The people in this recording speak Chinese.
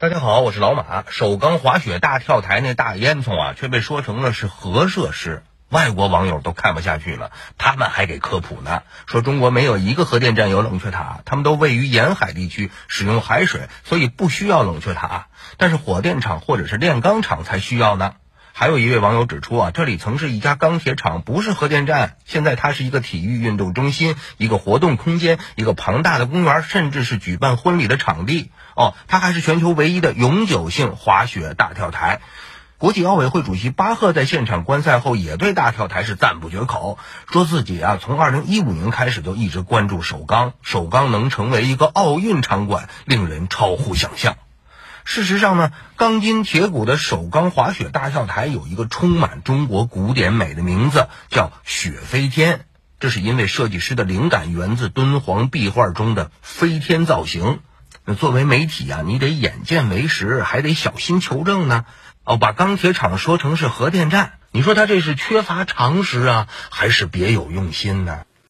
大家好，我是老马。首钢滑雪大跳台那大烟囱啊，却被说成了是核设施，外国网友都看不下去了。他们还给科普呢，说中国没有一个核电站有冷却塔，他们都位于沿海地区，使用海水，所以不需要冷却塔。但是火电厂或者是炼钢厂才需要呢。还有一位网友指出啊，这里曾是一家钢铁厂，不是核电站。现在它是一个体育运动中心，一个活动空间，一个庞大的公园，甚至是举办婚礼的场地。哦，它还是全球唯一的永久性滑雪大跳台。国际奥委会主席巴赫在现场观赛后，也对大跳台是赞不绝口，说自己啊，从二零一五年开始就一直关注首钢，首钢能成为一个奥运场馆，令人超乎想象。事实上呢，钢筋铁骨的首钢滑雪大跳台有一个充满中国古典美的名字，叫“雪飞天”。这是因为设计师的灵感源自敦煌壁画中的飞天造型。那作为媒体啊，你得眼见为实，还得小心求证呢。哦，把钢铁厂说成是核电站，你说他这是缺乏常识啊，还是别有用心呢？